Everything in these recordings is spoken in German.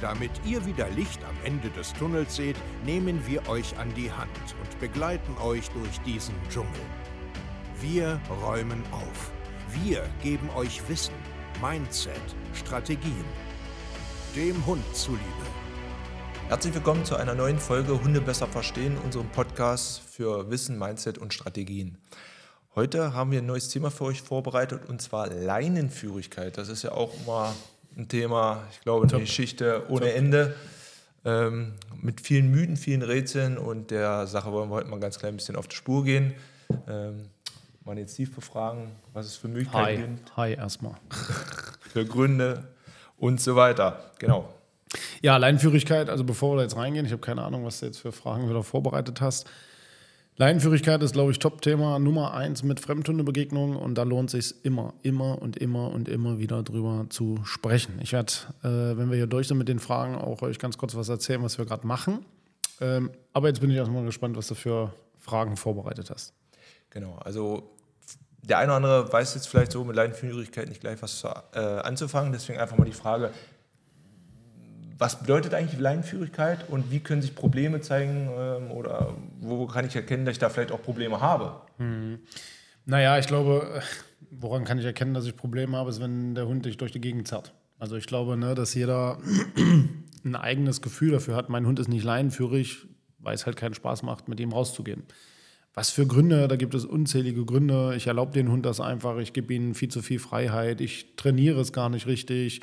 Damit ihr wieder Licht am Ende des Tunnels seht, nehmen wir euch an die Hand und begleiten euch durch diesen Dschungel. Wir räumen auf. Wir geben euch Wissen, Mindset, Strategien. Dem Hund zuliebe. Herzlich willkommen zu einer neuen Folge Hunde besser verstehen, unserem Podcast für Wissen, Mindset und Strategien. Heute haben wir ein neues Thema für euch vorbereitet und zwar Leinenführigkeit. Das ist ja auch immer ein Thema, ich glaube, eine Geschichte ohne Top. Ende. Ähm, mit vielen Mythen, vielen Rätseln und der Sache wollen wir heute mal ganz klein bisschen auf die Spur gehen. Ähm, mal jetzt Steve befragen, was es für Möglichkeiten Hi. gibt. Hi erstmal. für Gründe und so weiter. Genau. Ja, Leinenführigkeit, also bevor wir da jetzt reingehen, ich habe keine Ahnung, was du jetzt für Fragen wieder vorbereitet hast. Leinenführigkeit ist, glaube ich, Top-Thema Nummer eins mit Fremdhundebegegnungen und da lohnt es sich immer, immer und immer und immer wieder drüber zu sprechen. Ich werde, äh, wenn wir hier durch sind mit den Fragen, auch euch ganz kurz was erzählen, was wir gerade machen. Ähm, aber jetzt bin ich erstmal gespannt, was du für Fragen vorbereitet hast. Genau, also der eine oder andere weiß jetzt vielleicht so mit Leinenführigkeit nicht gleich was äh, anzufangen, deswegen einfach mal die Frage, was bedeutet eigentlich Leinenführigkeit und wie können sich Probleme zeigen ähm, oder wo kann ich erkennen, dass ich da vielleicht auch Probleme habe? Hm. Naja, ich glaube, woran kann ich erkennen, dass ich Probleme habe, ist, wenn der Hund dich durch die Gegend zerrt. Also ich glaube, ne, dass jeder ein eigenes Gefühl dafür hat, mein Hund ist nicht leinenführig, weil es halt keinen Spaß macht, mit ihm rauszugehen. Was für Gründe? Da gibt es unzählige Gründe. Ich erlaube den Hund das einfach, ich gebe ihm viel zu viel Freiheit, ich trainiere es gar nicht richtig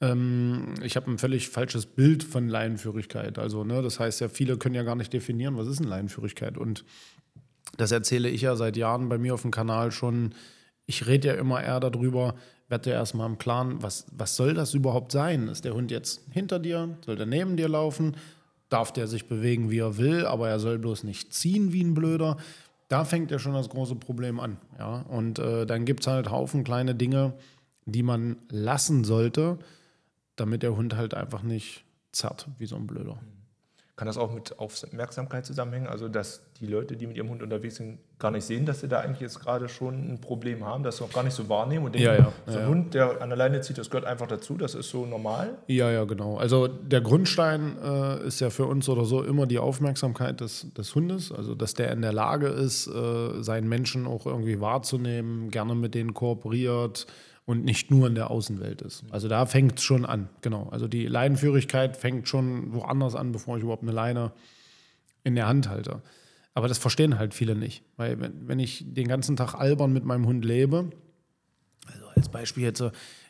ähm, ich habe ein völlig falsches Bild von Laienführigkeit. Also, ne, das heißt ja, viele können ja gar nicht definieren, was ist eine Laienführigkeit. Und das erzähle ich ja seit Jahren bei mir auf dem Kanal schon. Ich rede ja immer eher darüber, werde ja erstmal im Klaren, was, was soll das überhaupt sein? Ist der Hund jetzt hinter dir? Soll der neben dir laufen? Darf der sich bewegen, wie er will, aber er soll bloß nicht ziehen wie ein Blöder? Da fängt ja schon das große Problem an. Ja? Und äh, dann gibt es halt Haufen kleine Dinge, die man lassen sollte, damit der Hund halt einfach nicht zerrt wie so ein Blöder. Kann das auch mit Aufmerksamkeit zusammenhängen? Also, dass die Leute, die mit ihrem Hund unterwegs sind, gar nicht sehen, dass sie da eigentlich jetzt gerade schon ein Problem haben, dass sie auch gar nicht so wahrnehmen und denken, ja, ja, so ein ja, Hund, der an der Leine zieht, das gehört einfach dazu, das ist so normal? Ja, ja, genau. Also, der Grundstein äh, ist ja für uns oder so immer die Aufmerksamkeit des, des Hundes, also, dass der in der Lage ist, äh, seinen Menschen auch irgendwie wahrzunehmen, gerne mit denen kooperiert, und nicht nur in der Außenwelt ist. Also da fängt es schon an, genau. Also die Leinenführigkeit fängt schon woanders an, bevor ich überhaupt eine Leine in der Hand halte. Aber das verstehen halt viele nicht. Weil wenn, wenn ich den ganzen Tag albern mit meinem Hund lebe, also als Beispiel jetzt,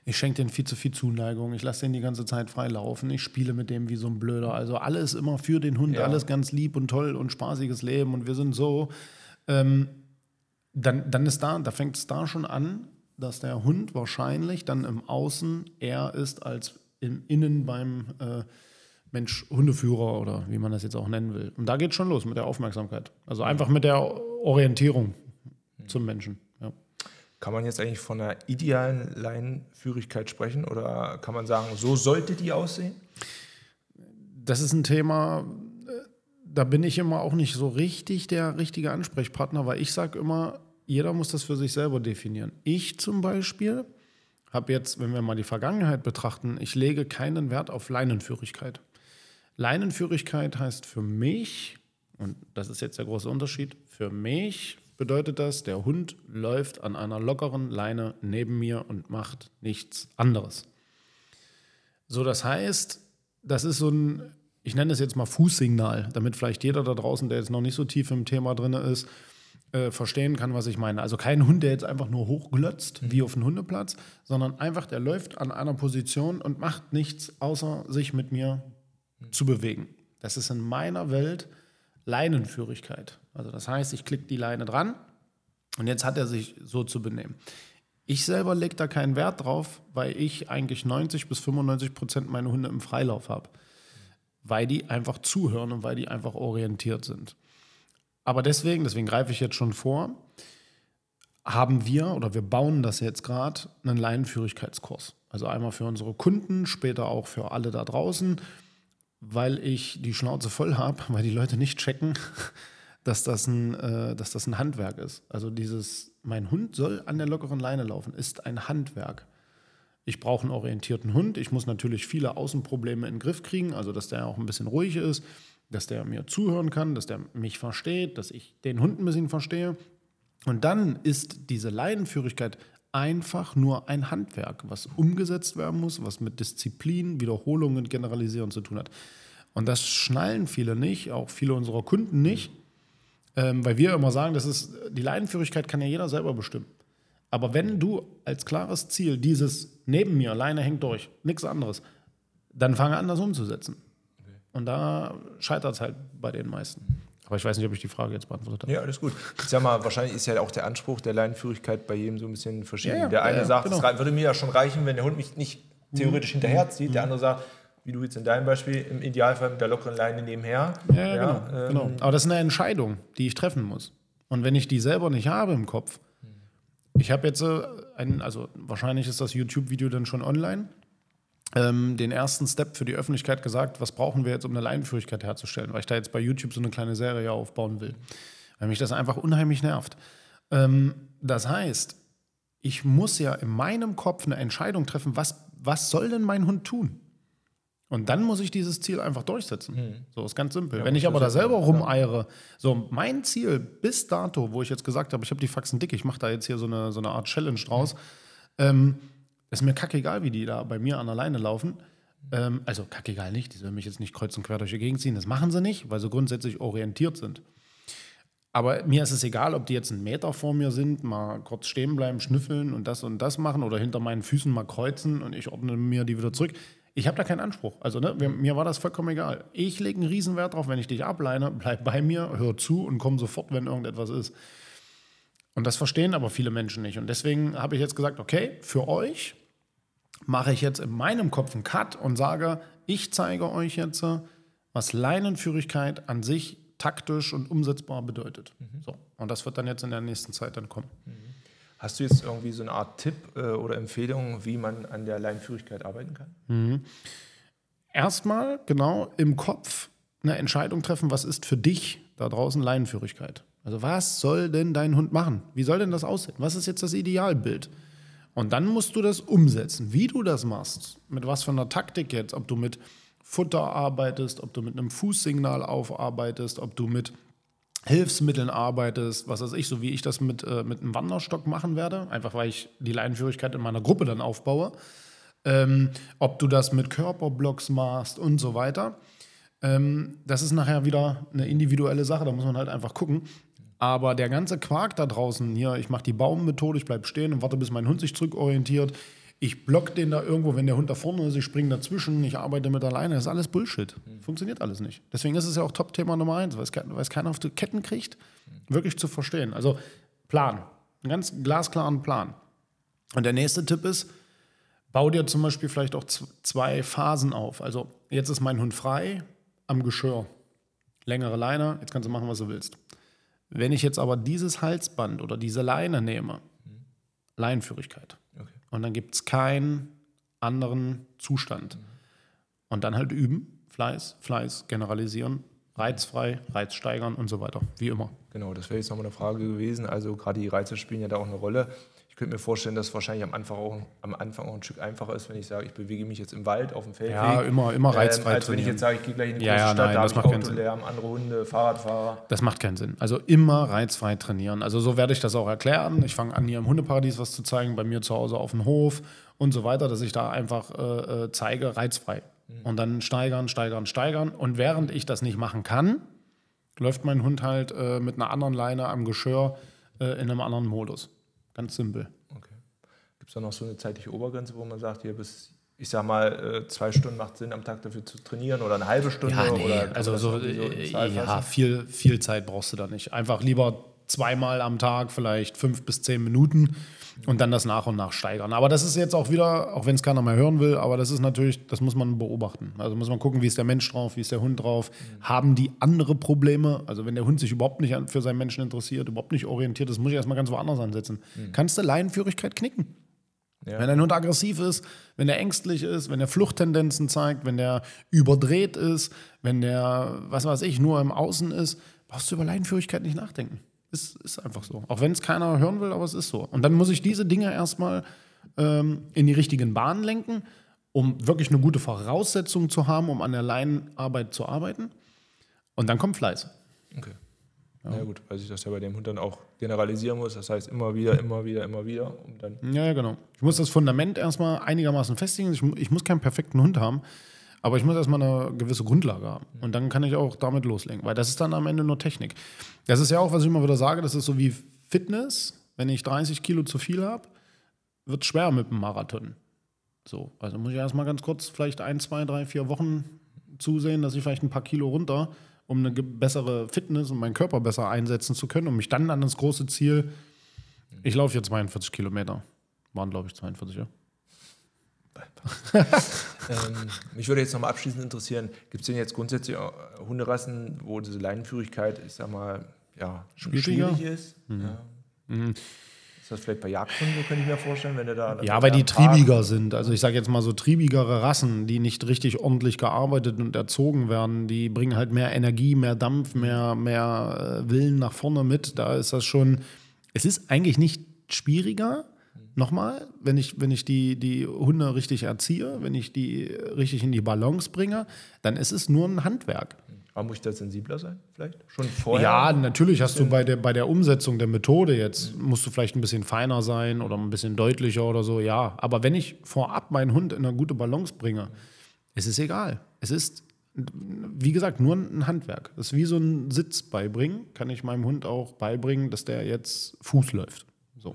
ich schenke den viel zu viel Zuneigung, ich lasse den die ganze Zeit frei laufen, ich spiele mit dem wie so ein Blöder. Also alles immer für den Hund, ja. alles ganz lieb und toll und spaßiges Leben und wir sind so. Ähm, dann, dann ist da, da fängt es da schon an, dass der Hund wahrscheinlich dann im Außen eher ist als im Innen beim äh, Mensch-Hundeführer oder wie man das jetzt auch nennen will. Und da geht schon los mit der Aufmerksamkeit. Also einfach mit der Orientierung zum Menschen. Ja. Kann man jetzt eigentlich von einer idealen Leinenführigkeit sprechen oder kann man sagen, so sollte die aussehen? Das ist ein Thema, äh, da bin ich immer auch nicht so richtig der richtige Ansprechpartner, weil ich sage immer, jeder muss das für sich selber definieren. Ich zum Beispiel habe jetzt, wenn wir mal die Vergangenheit betrachten, ich lege keinen Wert auf Leinenführigkeit. Leinenführigkeit heißt für mich, und das ist jetzt der große Unterschied, für mich bedeutet das, der Hund läuft an einer lockeren Leine neben mir und macht nichts anderes. So, das heißt, das ist so ein, ich nenne es jetzt mal Fußsignal, damit vielleicht jeder da draußen, der jetzt noch nicht so tief im Thema drin ist, äh, verstehen kann, was ich meine. Also kein Hund, der jetzt einfach nur hochglotzt, mhm. wie auf dem Hundeplatz, sondern einfach, der läuft an einer Position und macht nichts, außer sich mit mir mhm. zu bewegen. Das ist in meiner Welt Leinenführigkeit. Also das heißt, ich klicke die Leine dran und jetzt hat er sich so zu benehmen. Ich selber lege da keinen Wert drauf, weil ich eigentlich 90 bis 95 Prozent meine Hunde im Freilauf habe. Weil die einfach zuhören und weil die einfach orientiert sind. Aber deswegen, deswegen greife ich jetzt schon vor, haben wir oder wir bauen das jetzt gerade einen Leinenführigkeitskurs. Also einmal für unsere Kunden, später auch für alle da draußen, weil ich die Schnauze voll habe, weil die Leute nicht checken, dass das, ein, äh, dass das ein Handwerk ist. Also dieses, mein Hund soll an der lockeren Leine laufen, ist ein Handwerk. Ich brauche einen orientierten Hund. Ich muss natürlich viele Außenprobleme in den Griff kriegen, also dass der auch ein bisschen ruhig ist, dass der mir zuhören kann, dass der mich versteht, dass ich den Hund ein bisschen verstehe. Und dann ist diese Leinenführigkeit einfach nur ein Handwerk, was umgesetzt werden muss, was mit Disziplin, Wiederholungen, Generalisieren zu tun hat. Und das schnallen viele nicht, auch viele unserer Kunden nicht, ähm, weil wir immer sagen, das ist, die Leinenführigkeit kann ja jeder selber bestimmen. Aber wenn du als klares Ziel dieses neben mir, Leine hängt durch, nichts anderes, dann fange an, das umzusetzen. Und da scheitert es halt bei den meisten. Aber ich weiß nicht, ob ich die Frage jetzt beantwortet habe. Ja, alles gut. Ich sag mal, wahrscheinlich ist ja auch der Anspruch der Leinenführigkeit bei jedem so ein bisschen verschieden. Ja, ja, der eine ja, sagt, genau. es würde mir ja schon reichen, wenn der Hund mich nicht theoretisch Mhm. hinterherzieht. Der andere sagt, wie du jetzt in deinem Beispiel, im Idealfall mit der lockeren Leine nebenher. Ja, ja, genau, ähm, genau. Aber das ist eine Entscheidung, die ich treffen muss. Und wenn ich die selber nicht habe im Kopf, ich habe jetzt äh, einen, also wahrscheinlich ist das YouTube-Video dann schon online, ähm, den ersten Step für die Öffentlichkeit gesagt, was brauchen wir jetzt, um eine Leinenführigkeit herzustellen, weil ich da jetzt bei YouTube so eine kleine Serie aufbauen will. Weil mich das einfach unheimlich nervt. Ähm, das heißt, ich muss ja in meinem Kopf eine Entscheidung treffen, was, was soll denn mein Hund tun? Und dann muss ich dieses Ziel einfach durchsetzen. So ist ganz simpel. Wenn ich aber da selber rumeiere, so mein Ziel bis dato, wo ich jetzt gesagt habe, ich habe die Faxen dick, ich mache da jetzt hier so eine, so eine Art Challenge draus, ähm, ist mir kackegal, wie die da bei mir an der Leine laufen. Ähm, also kackegal nicht, die sollen mich jetzt nicht kreuz und quer durch die Gegend ziehen, das machen sie nicht, weil sie grundsätzlich orientiert sind. Aber mir ist es egal, ob die jetzt einen Meter vor mir sind, mal kurz stehen bleiben, schnüffeln und das und das machen oder hinter meinen Füßen mal kreuzen und ich ordne mir die wieder zurück. Ich habe da keinen Anspruch. Also ne, mir, war das vollkommen egal. Ich lege einen Riesenwert drauf, wenn ich dich ableine, bleib bei mir, hör zu und komm sofort, wenn irgendetwas ist. Und das verstehen aber viele Menschen nicht. Und deswegen habe ich jetzt gesagt, okay, für euch mache ich jetzt in meinem Kopf einen Cut und sage, ich zeige euch jetzt, was Leinenführigkeit an sich taktisch und umsetzbar bedeutet. So. Und das wird dann jetzt in der nächsten Zeit dann kommen. Hast du jetzt irgendwie so eine Art Tipp äh, oder Empfehlung, wie man an der Leinenführigkeit arbeiten kann? Erstmal genau im Kopf eine Entscheidung treffen, was ist für dich da draußen Leinenführigkeit. Also was soll denn dein Hund machen? Wie soll denn das aussehen? Was ist jetzt das Idealbild? Und dann musst du das umsetzen. Wie du das machst, mit was für einer Taktik jetzt, ob du mit Futter arbeitest, ob du mit einem Fußsignal aufarbeitest, ob du mit Hilfsmitteln arbeitest, was weiß ich, so wie ich das mit, äh, mit einem Wanderstock machen werde, einfach weil ich die Leinenführigkeit in meiner Gruppe dann aufbaue. Ähm, ob du das mit Körperblocks machst und so weiter. Ähm, das ist nachher wieder eine individuelle Sache, da muss man halt einfach gucken. Aber der ganze Quark da draußen, hier, ich mache die Baummethode, ich bleibe stehen und warte, bis mein Hund sich zurückorientiert. Ich block den da irgendwo, wenn der Hund da vorne ist, ich springe dazwischen, ich arbeite mit alleine. Das ist alles Bullshit. Funktioniert alles nicht. Deswegen ist es ja auch Top-Thema Nummer eins, weil es, weil es keiner auf die Ketten kriegt, wirklich zu verstehen. Also Plan, einen ganz glasklaren Plan. Und der nächste Tipp ist, bau dir zum Beispiel vielleicht auch zwei Phasen auf. Also jetzt ist mein Hund frei am Geschirr. Längere Leine, jetzt kannst du machen, was du willst. Wenn ich jetzt aber dieses Halsband oder diese Leine nehme, Leinenführigkeit, Okay. und dann gibt es keinen anderen Zustand. Und dann halt üben, Fleiß, Fleiß, generalisieren, reizfrei, Reiz steigern und so weiter, wie immer. Genau, das wäre jetzt nochmal eine Frage gewesen. Also gerade die Reize spielen ja da auch eine Rolle. Ich könnte mir vorstellen, dass es wahrscheinlich am Anfang, auch, am Anfang auch ein Stück einfacher ist, wenn ich sage, ich bewege mich jetzt im Wald, auf dem Feldweg. Ja, immer- immer reizfrei Ähm, als wenn ich trainieren. jetzt sage, ich gehe gleich in die Ja, große ja, Stadt, nein, da habe ich. Autolärm, andere Hunde, Fahrradfahrer. Das macht keinen Sinn. Also immer reizfrei trainieren. Also so werde ich das auch erklären. Ich fange an, hier im Hundeparadies was zu zeigen, bei mir zu Hause auf dem Hof und so weiter, dass ich da einfach äh, äh, zeige, reizfrei. Und dann steigern, steigern, steigern. Und während ich das nicht machen kann, läuft mein Hund halt äh, mit einer anderen Leine am Geschirr äh, in einem anderen Modus. Ganz simpel. Okay. Gibt es da noch so eine zeitliche Obergrenze, wo man sagt, hier bis, ich sag mal, äh, zwei Stunden macht Sinn am Tag dafür zu trainieren oder eine halbe Stunde? oder kann man also so, äh, ja, fassen? viel, viel Zeit brauchst du da nicht. Einfach lieber zweimal am Tag, vielleicht fünf bis zehn Minuten und dann das nach und nach steigern. Aber das ist jetzt auch wieder, auch wenn es keiner mehr hören will, aber das ist natürlich, das muss man beobachten. Also muss man gucken, wie ist der Mensch drauf, wie ist der Hund drauf. Mhm. Haben die andere Probleme? Also wenn der Hund sich überhaupt nicht für seinen Menschen interessiert, überhaupt nicht orientiert ist, muss ich erstmal ganz woanders ansetzen. Mhm. Kannst du Leinenführigkeit knicken? Ja. Wenn ein Hund aggressiv ist, wenn er ängstlich ist, wenn er Fluchttendenzen zeigt, wenn er überdreht ist, wenn der, was weiß ich, nur im Außen ist, brauchst du über Leinenführigkeit nicht nachdenken. Ist, ist einfach so. Auch wenn es keiner hören will, aber es ist so. Und dann muss ich diese Dinge erstmal ähm, in die richtigen Bahnen lenken, um wirklich eine gute Voraussetzung zu haben, um an der Leinenarbeit zu arbeiten. Und dann kommt Fleiß. Okay. Ja. ja. gut, weil ich das ja bei dem Hund dann auch generalisieren muss. Das heißt immer wieder, immer wieder, immer wieder. Um dann ja, ja, genau. Ich muss das Fundament erstmal einigermaßen festigen. Ich, ich, muss keinen perfekten Hund haben, aber ich muss erstmal eine gewisse Grundlage haben. Und dann kann ich auch damit loslegen, weil das ist dann am Ende nur Technik. Das ist ja auch, was ich immer wieder sage, das ist so wie Fitness. Wenn ich 30 Kilo zu viel habe, wird es schwer mit dem Marathon. So, also muss ich erstmal ganz kurz vielleicht ein, zwei, drei, vier Wochen zusehen, dass ich vielleicht ein paar Kilo runter um eine bessere Fitness und meinen Körper besser einsetzen zu können, um mich dann an das große Ziel, ich laufe hier 42 Kilometer, waren glaube ich 42, ja. ähm, mich würde jetzt nochmal abschließend interessieren, gibt es denn jetzt grundsätzlich Hunderassen, wo diese Leinenführigkeit, ich sag mal, ja, schwierig ist? Mhm. Ja. Mhm. Ist das vielleicht bei Jagdhunden, könnte ich mir vorstellen, wenn du da. Ja, weil die triebiger sind. Also ich sage jetzt mal so triebigere Rassen, die nicht richtig ordentlich gearbeitet und erzogen werden, die bringen halt mehr Energie, mehr Dampf, mehr, mehr äh, Willen nach vorne mit. Da ist das schon. Es ist eigentlich nicht schwieriger, nochmal, wenn ich, wenn ich die, die Hunde richtig erziehe, wenn ich die richtig in die Balance bringe, dann ist es nur ein Handwerk. Aber muss ich da sensibler sein, vielleicht? Schon vorher? Ja, natürlich hast du bei der, bei der Umsetzung der Methode jetzt, musst du vielleicht ein bisschen feiner sein oder ein bisschen deutlicher oder so, ja. Aber wenn ich vorab meinen Hund in eine gute Balance bringe, ist es egal. Es ist, wie gesagt, nur ein Handwerk. Das ist wie so ein Sitz beibringen, kann ich meinem Hund auch beibringen, dass der jetzt Fuß läuft. So.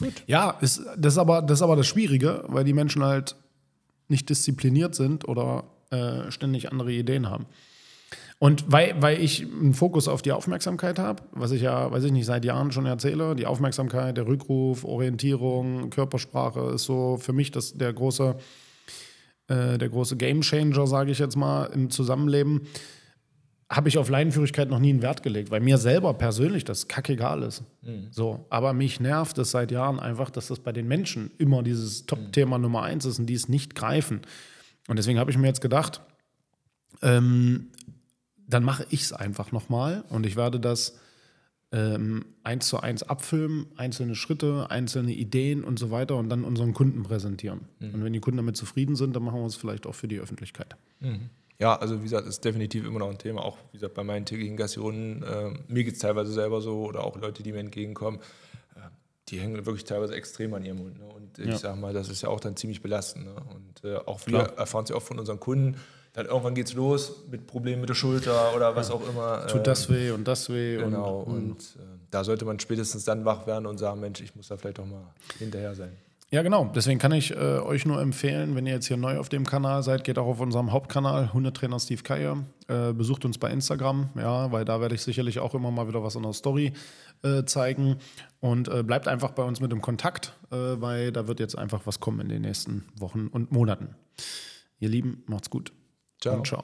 Gut. Ja, ist, das, ist aber, das ist aber das Schwierige, weil die Menschen halt nicht diszipliniert sind oder äh, ständig andere Ideen haben. Und weil, weil ich einen Fokus auf die Aufmerksamkeit habe, was ich ja, weiß ich nicht, seit Jahren schon erzähle, die Aufmerksamkeit, der Rückruf, Orientierung, Körpersprache ist so für mich das, der große, äh, der große Gamechanger, sage ich jetzt mal, im Zusammenleben, habe ich auf Leinenführigkeit noch nie einen Wert gelegt, weil mir selber persönlich das kackegal ist. Mhm. So, aber mich nervt es seit Jahren einfach, dass das bei den Menschen immer dieses Top-Thema Nummer eins ist und die es nicht greifen. Und deswegen habe ich mir jetzt gedacht, ähm, dann mache ich es einfach nochmal und ich werde das ähm, eins zu eins abfilmen, einzelne Schritte, einzelne Ideen und so weiter und dann unseren Kunden präsentieren. Mhm. Und wenn die Kunden damit zufrieden sind, dann machen wir es vielleicht auch für die Öffentlichkeit. Ja, also wie gesagt, ist definitiv immer noch ein Thema, auch wie gesagt bei meinen täglichen Gassionen. Äh, mir geht es teilweise selber so oder auch Leute, die mir entgegenkommen die hängen wirklich teilweise extrem an ihrem Hund. Ne? Und ich ja. sage mal, das ist ja auch dann ziemlich belastend. Ne? Und äh, auch wir Klar. erfahren es ja auch von unseren Kunden. Dann irgendwann geht es los mit Problemen mit der Schulter oder was auch immer. Tut das ähm, weh und das weh. Genau. Und, und äh, da sollte man spätestens dann wach werden und sagen, Mensch, ich muss da vielleicht auch mal hinterher sein. Ja, genau. Deswegen kann ich äh, euch nur empfehlen, wenn ihr jetzt hier neu auf dem Kanal seid, geht auch auf unserem Hauptkanal, Hundetrainer Steve Keier. Äh, besucht uns bei Instagram, ja, weil da werde ich sicherlich auch immer mal wieder was in der Story äh, zeigen. Und äh, bleibt einfach bei uns mit im Kontakt, äh, weil da wird jetzt einfach was kommen in den nächsten Wochen und Monaten. Ihr Lieben, macht's gut. Ciao. Und ciao.